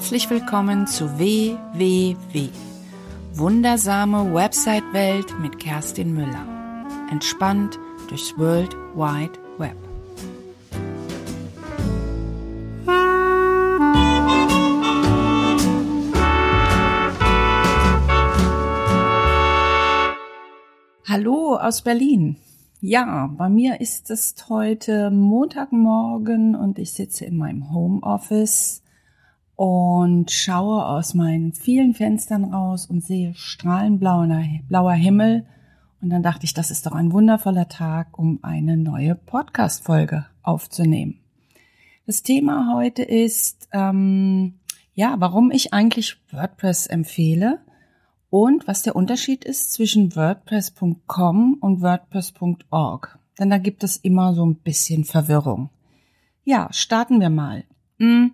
Herzlich willkommen zu WWW. Wundersame Website-Welt mit Kerstin Müller. Entspannt durchs World Wide Web. Hallo aus Berlin. Ja, bei mir ist es heute Montagmorgen und ich sitze in meinem Homeoffice und schaue aus meinen vielen Fenstern raus und sehe strahlend blauer Himmel. Und dann dachte ich, das ist doch ein wundervoller Tag, um eine neue Podcast-Folge aufzunehmen. Das Thema heute ist, ähm, ja, warum ich eigentlich WordPress empfehle und was der Unterschied ist zwischen WordPress.com und WordPress.org. Denn da gibt es immer so ein bisschen Verwirrung. Ja, starten wir mal. Hm,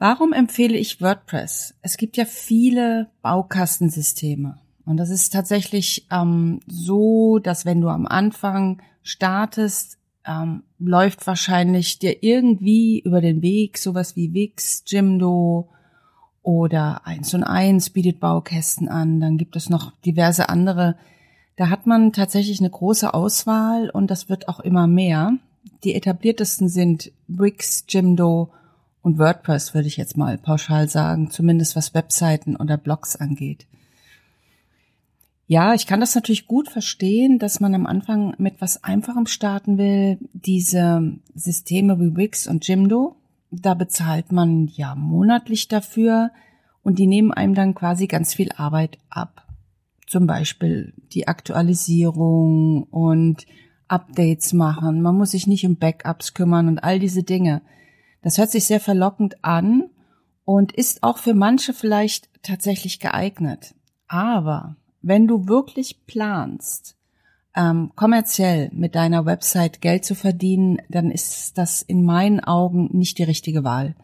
Warum empfehle ich WordPress? Es gibt ja viele Baukastensysteme. Und das ist tatsächlich ähm, so, dass wenn du am Anfang startest, ähm, läuft wahrscheinlich dir irgendwie über den Weg sowas wie Wix, Jimdo oder 1 und 1 bietet Baukästen an. Dann gibt es noch diverse andere. Da hat man tatsächlich eine große Auswahl und das wird auch immer mehr. Die etabliertesten sind Wix, Jimdo und WordPress, würde ich jetzt mal pauschal sagen, zumindest was Webseiten oder Blogs angeht. Ja, ich kann das natürlich gut verstehen, dass man am Anfang mit was Einfachem starten will. Diese Systeme wie Wix und Jimdo, da bezahlt man ja monatlich dafür und die nehmen einem dann quasi ganz viel Arbeit ab. Zum Beispiel die Aktualisierung und Updates machen. Man muss sich nicht um Backups kümmern und all diese Dinge. Das hört sich sehr verlockend an und ist auch für manche vielleicht tatsächlich geeignet. Aber wenn du wirklich planst, ähm, kommerziell mit deiner Website Geld zu verdienen, dann ist das in meinen Augen nicht die richtige Wahl.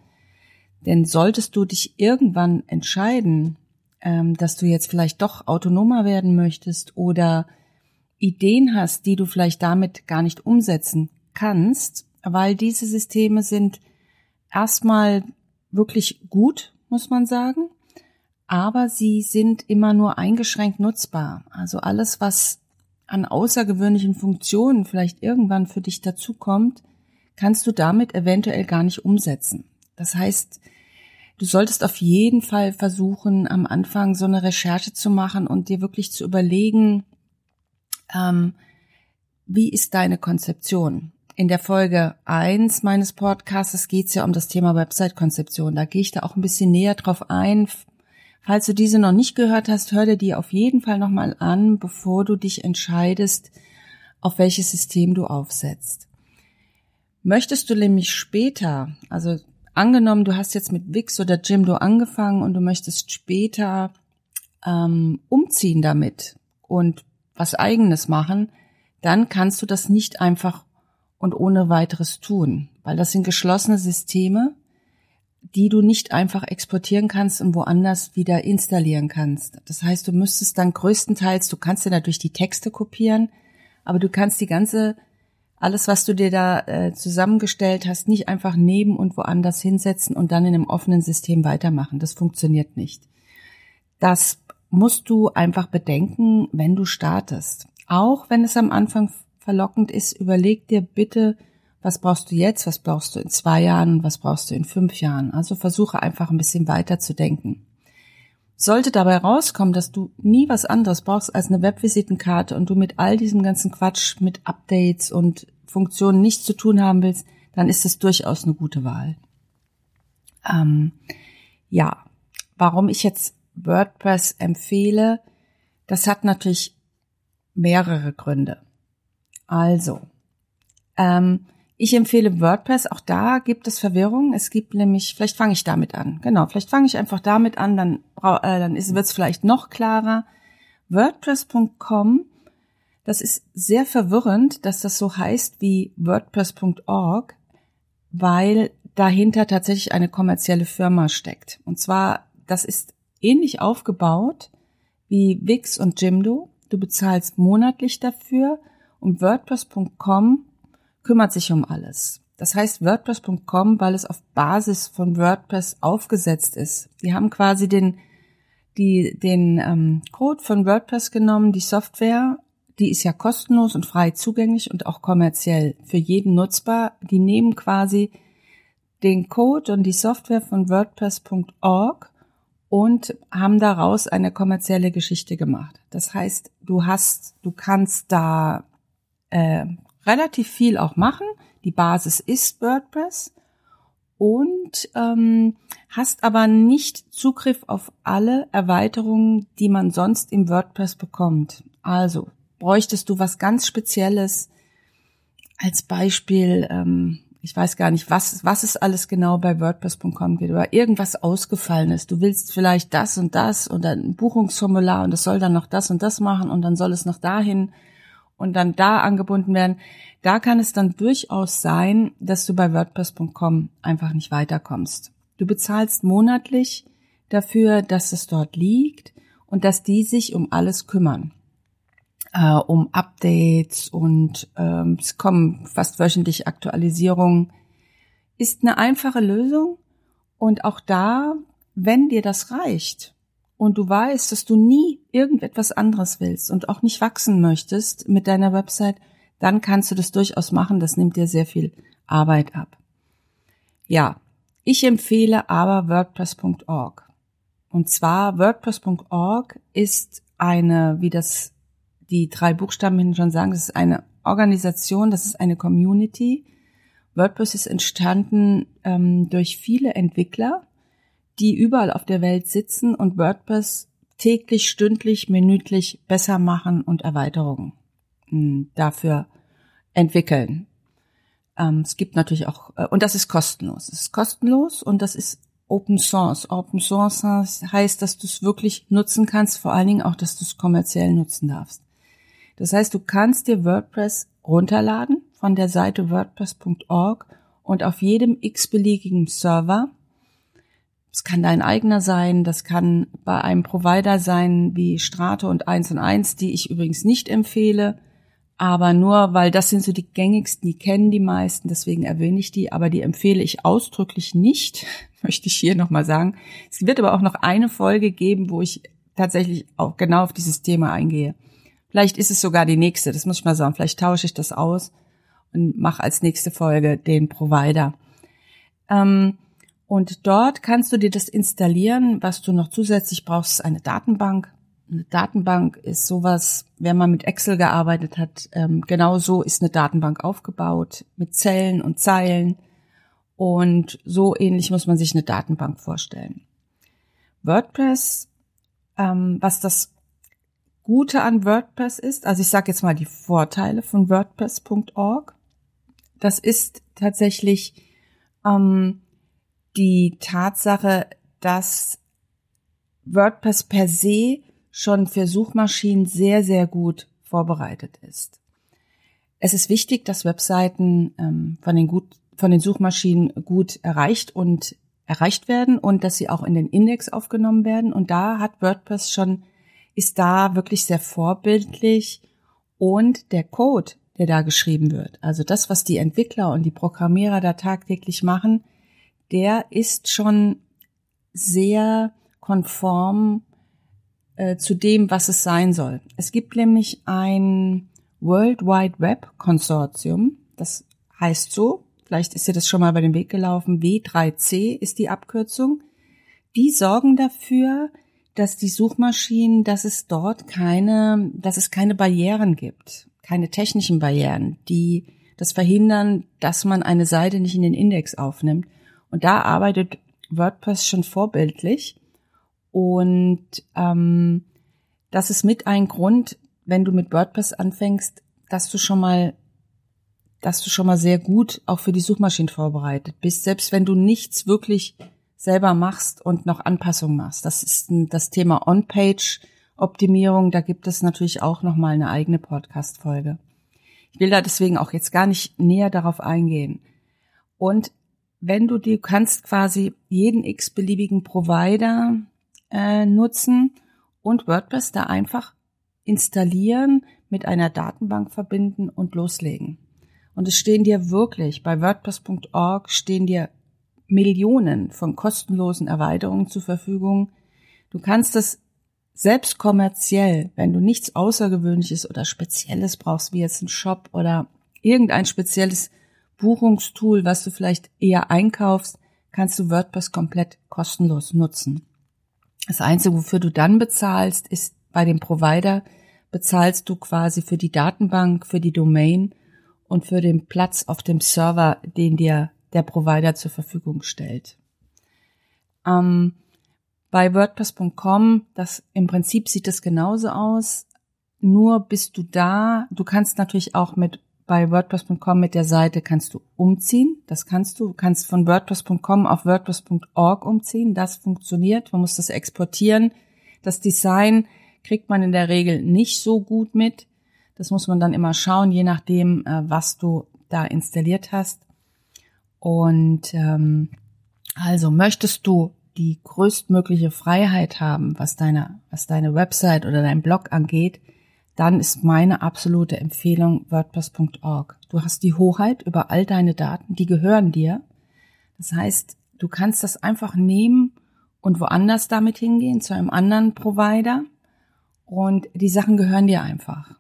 Denn solltest du dich irgendwann entscheiden, ähm, dass du jetzt vielleicht doch autonomer werden möchtest oder Ideen hast, die du vielleicht damit gar nicht umsetzen kannst, weil diese Systeme sind erstmal wirklich gut, muss man sagen, aber sie sind immer nur eingeschränkt nutzbar. Also alles, was an außergewöhnlichen Funktionen vielleicht irgendwann für dich dazukommt, kannst du damit eventuell gar nicht umsetzen. Das heißt, du solltest auf jeden Fall versuchen, am Anfang so eine Recherche zu machen und dir wirklich zu überlegen, ähm, wie ist deine Konzeption? In der Folge eins meines Podcasts geht es ja um das Thema Website-Konzeption. Da gehe ich da auch ein bisschen näher drauf ein. Falls du diese noch nicht gehört hast, hör dir die auf jeden Fall nochmal an, bevor du dich entscheidest, auf welches System du aufsetzt. Möchtest du nämlich später, also angenommen, du hast jetzt mit Wix oder Jimdo angefangen und du möchtest später ähm, umziehen damit und was eigenes machen, dann kannst du das nicht einfach und ohne weiteres tun, weil das sind geschlossene Systeme, die du nicht einfach exportieren kannst und woanders wieder installieren kannst. Das heißt, du müsstest dann größtenteils, du kannst dir natürlich die Texte kopieren, aber du kannst die ganze, alles, was du dir da äh, zusammengestellt hast, nicht einfach neben und woanders hinsetzen und dann in einem offenen System weitermachen. Das funktioniert nicht. Das musst du einfach bedenken, wenn du startest. Auch wenn es am Anfang verlockend ist, überleg dir bitte, was brauchst du jetzt, was brauchst du in zwei Jahren was brauchst du in fünf Jahren. Also versuche einfach ein bisschen weiter zu denken. Sollte dabei rauskommen, dass du nie was anderes brauchst als eine Webvisitenkarte und du mit all diesem ganzen Quatsch, mit Updates und Funktionen nichts zu tun haben willst, dann ist es durchaus eine gute Wahl. Ähm, ja, warum ich jetzt WordPress empfehle, das hat natürlich mehrere Gründe. Also, ähm, ich empfehle WordPress. Auch da gibt es Verwirrung. Es gibt nämlich, vielleicht fange ich damit an. Genau, vielleicht fange ich einfach damit an, dann, äh, dann wird es vielleicht noch klarer. WordPress.com, das ist sehr verwirrend, dass das so heißt wie WordPress.org, weil dahinter tatsächlich eine kommerzielle Firma steckt. Und zwar, das ist ähnlich aufgebaut wie Wix und Jimdo. Du bezahlst monatlich dafür und WordPress.com kümmert sich um alles. Das heißt WordPress.com, weil es auf Basis von WordPress aufgesetzt ist. Die haben quasi den, die, den ähm, Code von WordPress genommen, die Software, die ist ja kostenlos und frei zugänglich und auch kommerziell für jeden nutzbar. Die nehmen quasi den Code und die Software von WordPress.org und haben daraus eine kommerzielle Geschichte gemacht. Das heißt, du hast, du kannst da äh, relativ viel auch machen. Die Basis ist WordPress und ähm, hast aber nicht Zugriff auf alle Erweiterungen, die man sonst im WordPress bekommt. Also bräuchtest du was ganz Spezielles als Beispiel, ähm, ich weiß gar nicht, was, was es alles genau bei WordPress.com geht, oder irgendwas ausgefallen ist. Du willst vielleicht das und das und ein Buchungsformular und es soll dann noch das und das machen und dann soll es noch dahin und dann da angebunden werden. Da kann es dann durchaus sein, dass du bei WordPress.com einfach nicht weiterkommst. Du bezahlst monatlich dafür, dass es dort liegt und dass die sich um alles kümmern. Äh, um Updates und ähm, es kommen fast wöchentlich Aktualisierungen. Ist eine einfache Lösung und auch da, wenn dir das reicht, und du weißt, dass du nie irgendetwas anderes willst und auch nicht wachsen möchtest mit deiner Website, dann kannst du das durchaus machen. Das nimmt dir sehr viel Arbeit ab. Ja, ich empfehle aber WordPress.org. Und zwar WordPress.org ist eine, wie das die drei Buchstaben schon sagen, das ist eine Organisation, das ist eine Community. WordPress ist entstanden ähm, durch viele Entwickler, die überall auf der Welt sitzen und WordPress täglich, stündlich, minütlich besser machen und Erweiterungen hm, dafür entwickeln. Ähm, es gibt natürlich auch, äh, und das ist kostenlos. Es ist kostenlos und das ist Open Source. Open Source heißt, dass du es wirklich nutzen kannst, vor allen Dingen auch, dass du es kommerziell nutzen darfst. Das heißt, du kannst dir WordPress runterladen von der Seite wordpress.org und auf jedem x-beliebigen Server kann dein eigener sein, das kann bei einem Provider sein wie Strato und 1 und 1, die ich übrigens nicht empfehle, aber nur, weil das sind so die gängigsten, die kennen die meisten, deswegen erwähne ich die, aber die empfehle ich ausdrücklich nicht, möchte ich hier nochmal sagen. Es wird aber auch noch eine Folge geben, wo ich tatsächlich auch genau auf dieses Thema eingehe. Vielleicht ist es sogar die nächste, das muss ich mal sagen. Vielleicht tausche ich das aus und mache als nächste Folge den Provider. Ähm, und dort kannst du dir das installieren. Was du noch zusätzlich brauchst, ist eine Datenbank. Eine Datenbank ist sowas, wenn man mit Excel gearbeitet hat, ähm, genau so ist eine Datenbank aufgebaut, mit Zellen und Zeilen. Und so ähnlich muss man sich eine Datenbank vorstellen. WordPress, ähm, was das Gute an WordPress ist, also ich sage jetzt mal die Vorteile von WordPress.org, das ist tatsächlich ähm, die Tatsache, dass WordPress per se schon für Suchmaschinen sehr, sehr gut vorbereitet ist. Es ist wichtig, dass Webseiten ähm, von, den gut, von den Suchmaschinen gut erreicht und erreicht werden und dass sie auch in den Index aufgenommen werden. Und da hat WordPress schon, ist da wirklich sehr vorbildlich und der Code, der da geschrieben wird, also das, was die Entwickler und die Programmierer da tagtäglich machen, der ist schon sehr konform äh, zu dem, was es sein soll. Es gibt nämlich ein World Wide Web Konsortium, das heißt so, vielleicht ist dir das schon mal bei dem Weg gelaufen, W3C ist die Abkürzung. Die sorgen dafür, dass die Suchmaschinen, dass es dort keine, dass es keine Barrieren gibt, keine technischen Barrieren, die das verhindern, dass man eine Seite nicht in den Index aufnimmt. Und da arbeitet WordPress schon vorbildlich. Und ähm, das ist mit ein Grund, wenn du mit WordPress anfängst, dass du schon mal, dass du schon mal sehr gut auch für die Suchmaschinen vorbereitet bist, selbst wenn du nichts wirklich selber machst und noch Anpassungen machst. Das ist das Thema On-Page-Optimierung. Da gibt es natürlich auch noch mal eine eigene Podcast-Folge. Ich will da deswegen auch jetzt gar nicht näher darauf eingehen. Und wenn du die kannst quasi jeden x-beliebigen Provider äh, nutzen und WordPress da einfach installieren, mit einer Datenbank verbinden und loslegen. Und es stehen dir wirklich, bei WordPress.org stehen dir Millionen von kostenlosen Erweiterungen zur Verfügung. Du kannst das selbst kommerziell, wenn du nichts Außergewöhnliches oder Spezielles brauchst, wie jetzt ein Shop oder irgendein spezielles Buchungstool, was du vielleicht eher einkaufst, kannst du WordPress komplett kostenlos nutzen. Das Einzige, wofür du dann bezahlst, ist bei dem Provider bezahlst du quasi für die Datenbank, für die Domain und für den Platz auf dem Server, den dir der Provider zur Verfügung stellt. Ähm, bei WordPress.com, das im Prinzip sieht es genauso aus. Nur bist du da. Du kannst natürlich auch mit bei WordPress.com mit der Seite kannst du umziehen. Das kannst du. Du kannst von WordPress.com auf WordPress.org umziehen. Das funktioniert. Man muss das exportieren. Das Design kriegt man in der Regel nicht so gut mit. Das muss man dann immer schauen, je nachdem, äh, was du da installiert hast. Und ähm, also möchtest du die größtmögliche Freiheit haben, was deine, was deine Website oder dein Blog angeht, dann ist meine absolute Empfehlung WordPress.org. Du hast die Hoheit über all deine Daten, die gehören dir. Das heißt, du kannst das einfach nehmen und woanders damit hingehen, zu einem anderen Provider. Und die Sachen gehören dir einfach.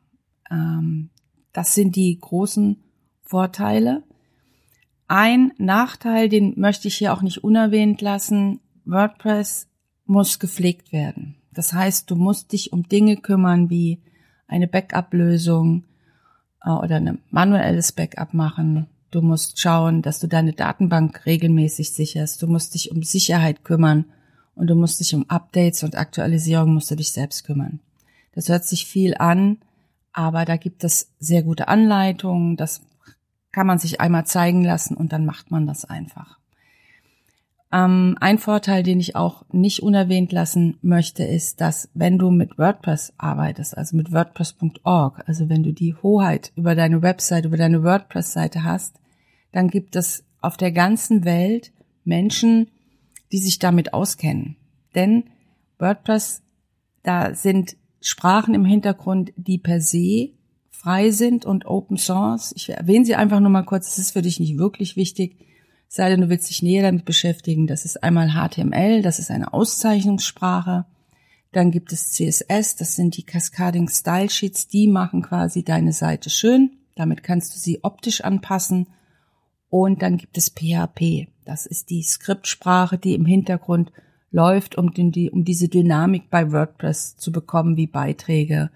Ähm, das sind die großen Vorteile. Ein Nachteil, den möchte ich hier auch nicht unerwähnt lassen, WordPress muss gepflegt werden. Das heißt, du musst dich um Dinge kümmern wie eine Backup-Lösung äh, oder ein manuelles Backup machen. Du musst schauen, dass du deine Datenbank regelmäßig sicherst. Du musst dich um Sicherheit kümmern und du musst dich um Updates und Aktualisierung musst du dich selbst kümmern. Das hört sich viel an, aber da gibt es sehr gute Anleitungen. Das kann man sich einmal zeigen lassen und dann macht man das einfach. Ähm, ein Vorteil, den ich auch nicht unerwähnt lassen möchte, ist, dass wenn du mit WordPress arbeitest, also mit WordPress.org, also wenn du die Hoheit über deine Website, über deine WordPress-Seite hast, dann gibt es auf der ganzen Welt Menschen, die sich damit auskennen. Denn WordPress, da sind Sprachen im Hintergrund, die per se frei sind und Open Source. Ich erwähne sie einfach nur mal kurz, das ist für dich nicht wirklich wichtig sei denn du willst dich näher damit beschäftigen. Das ist einmal HTML, das ist eine Auszeichnungssprache. Dann gibt es CSS, das sind die Cascading Style Sheets, die machen quasi deine Seite schön. Damit kannst du sie optisch anpassen. Und dann gibt es PHP. Das ist die Skriptsprache, die im Hintergrund läuft, um, die, um diese Dynamik bei WordPress zu bekommen, wie Beiträge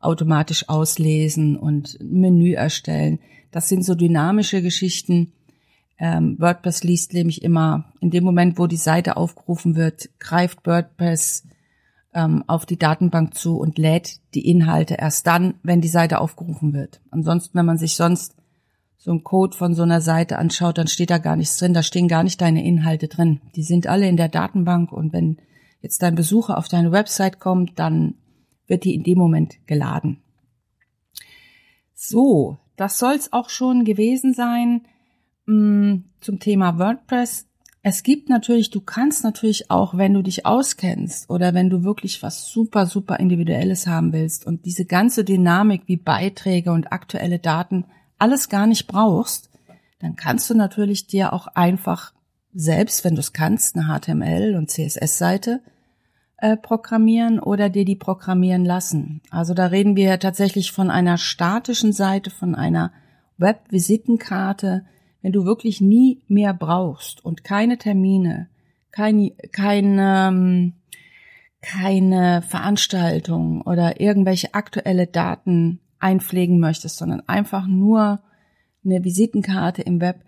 automatisch auslesen und Menü erstellen. Das sind so dynamische Geschichten, ähm, WordPress liest nämlich immer in dem Moment, wo die Seite aufgerufen wird, greift WordPress ähm, auf die Datenbank zu und lädt die Inhalte erst dann, wenn die Seite aufgerufen wird. Ansonsten, wenn man sich sonst so einen Code von so einer Seite anschaut, dann steht da gar nichts drin, da stehen gar nicht deine Inhalte drin. Die sind alle in der Datenbank und wenn jetzt dein Besucher auf deine Website kommt, dann wird die in dem Moment geladen. So, das soll's auch schon gewesen sein. Mm, zum Thema WordPress. Es gibt natürlich, du kannst natürlich auch, wenn du dich auskennst oder wenn du wirklich was super, super Individuelles haben willst und diese ganze Dynamik wie Beiträge und aktuelle Daten alles gar nicht brauchst, dann kannst du natürlich dir auch einfach selbst, wenn du es kannst, eine HTML- und CSS-Seite äh, programmieren oder dir die programmieren lassen. Also da reden wir tatsächlich von einer statischen Seite, von einer Web-Visitenkarte, wenn du wirklich nie mehr brauchst und keine Termine, keine, keine, ähm, keine Veranstaltung oder irgendwelche aktuelle Daten einpflegen möchtest, sondern einfach nur eine Visitenkarte im Web,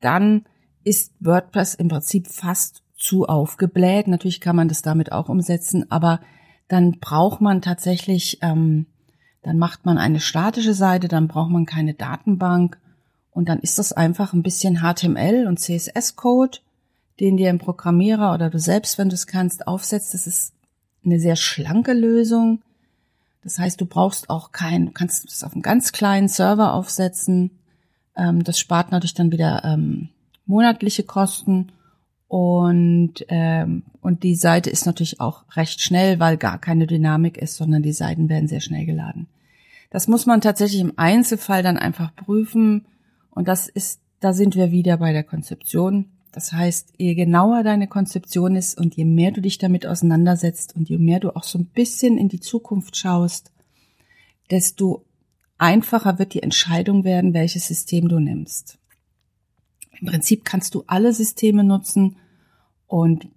dann ist WordPress im Prinzip fast zu aufgebläht. Natürlich kann man das damit auch umsetzen, aber dann braucht man tatsächlich, ähm, dann macht man eine statische Seite, dann braucht man keine Datenbank und dann ist das einfach ein bisschen HTML und CSS-Code, den dir ein Programmierer oder du selbst, wenn du es kannst, aufsetzt. Das ist eine sehr schlanke Lösung. Das heißt, du brauchst auch kein, du kannst es auf einem ganz kleinen Server aufsetzen. Ähm, das spart natürlich dann wieder ähm, monatliche Kosten. Und, ähm, und die Seite ist natürlich auch recht schnell, weil gar keine Dynamik ist, sondern die Seiten werden sehr schnell geladen. Das muss man tatsächlich im Einzelfall dann einfach prüfen Und das ist, da sind wir wieder bei der Konzeption. Das heißt, je genauer deine Konzeption ist und je mehr du dich damit auseinandersetzt und je mehr du auch so ein bisschen in die Zukunft schaust, desto einfacher wird die Entscheidung werden, welches System du nimmst. Im Prinzip kannst du alle Systeme nutzen und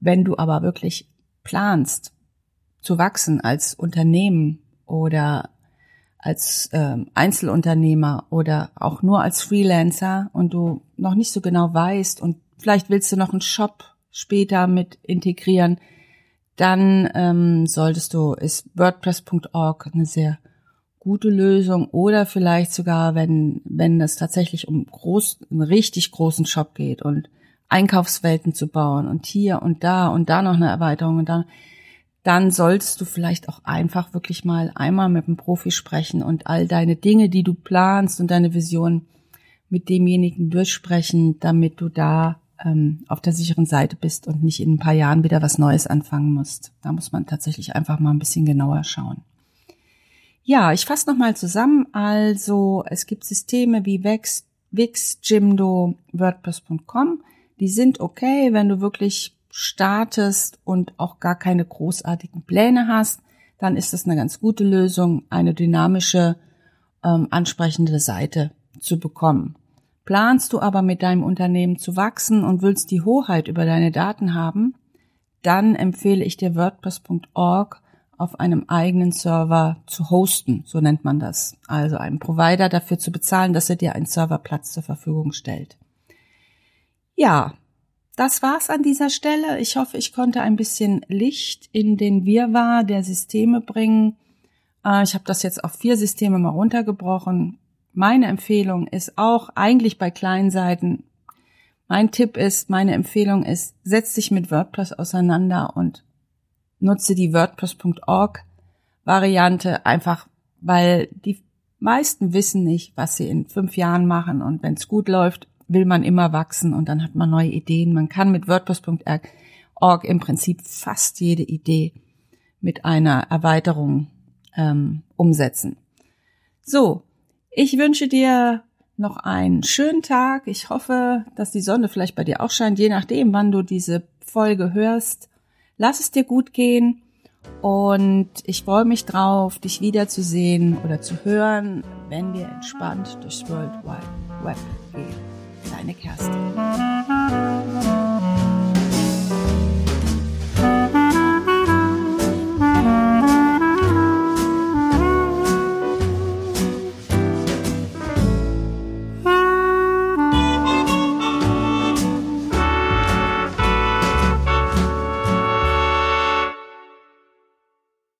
wenn du aber wirklich planst zu wachsen als Unternehmen oder als äh, Einzelunternehmer oder auch nur als Freelancer und du noch nicht so genau weißt und vielleicht willst du noch einen Shop später mit integrieren, dann ähm, solltest du, ist WordPress.org eine sehr gute Lösung oder vielleicht sogar, wenn, wenn es tatsächlich um groß, einen richtig großen Shop geht und Einkaufswelten zu bauen und hier und da und da noch eine Erweiterung und dann, dann solltest du vielleicht auch einfach wirklich mal einmal mit einem Profi sprechen und all deine Dinge, die du planst und deine Vision mit demjenigen durchsprechen, damit du da ähm, auf der sicheren Seite bist und nicht in ein paar Jahren wieder was Neues anfangen musst. Da muss man tatsächlich einfach mal ein bisschen genauer schauen. Ja, ich fasse nochmal zusammen. Also es gibt Systeme wie Wix, Wix Jimdo, WordPress.com. Die sind okay, wenn du wirklich startest und auch gar keine großartigen Pläne hast, dann ist das eine ganz gute Lösung, eine dynamische, ähm, ansprechende Seite zu bekommen. Planst du aber mit deinem Unternehmen zu wachsen und willst die Hoheit über deine Daten haben, dann empfehle ich dir WordPress.org auf einem eigenen Server zu hosten, so nennt man das. Also einen Provider dafür zu bezahlen, dass er dir einen Serverplatz zur Verfügung stellt. Ja, das war's an dieser Stelle. Ich hoffe, ich konnte ein bisschen Licht in den Wirrwarr der Systeme bringen. Äh, ich habe das jetzt auf vier Systeme mal runtergebrochen. Meine Empfehlung ist auch eigentlich bei kleinen Seiten. Mein Tipp ist, meine Empfehlung ist, setz dich mit WordPress auseinander und nutze die WordPress.org Variante einfach, weil die meisten wissen nicht, was sie in fünf Jahren machen und wenn es gut läuft, will man immer wachsen und dann hat man neue Ideen. Man kann mit WordPress.org im Prinzip fast jede Idee mit einer Erweiterung ähm, umsetzen. So, ich wünsche dir noch einen schönen Tag. Ich hoffe, dass die Sonne vielleicht bei dir auch scheint, je nachdem, wann du diese Folge hörst. Lass es dir gut gehen und ich freue mich drauf, dich wiederzusehen oder zu hören, wenn wir entspannt durchs World Wide Web gehen. Deine Kerstin.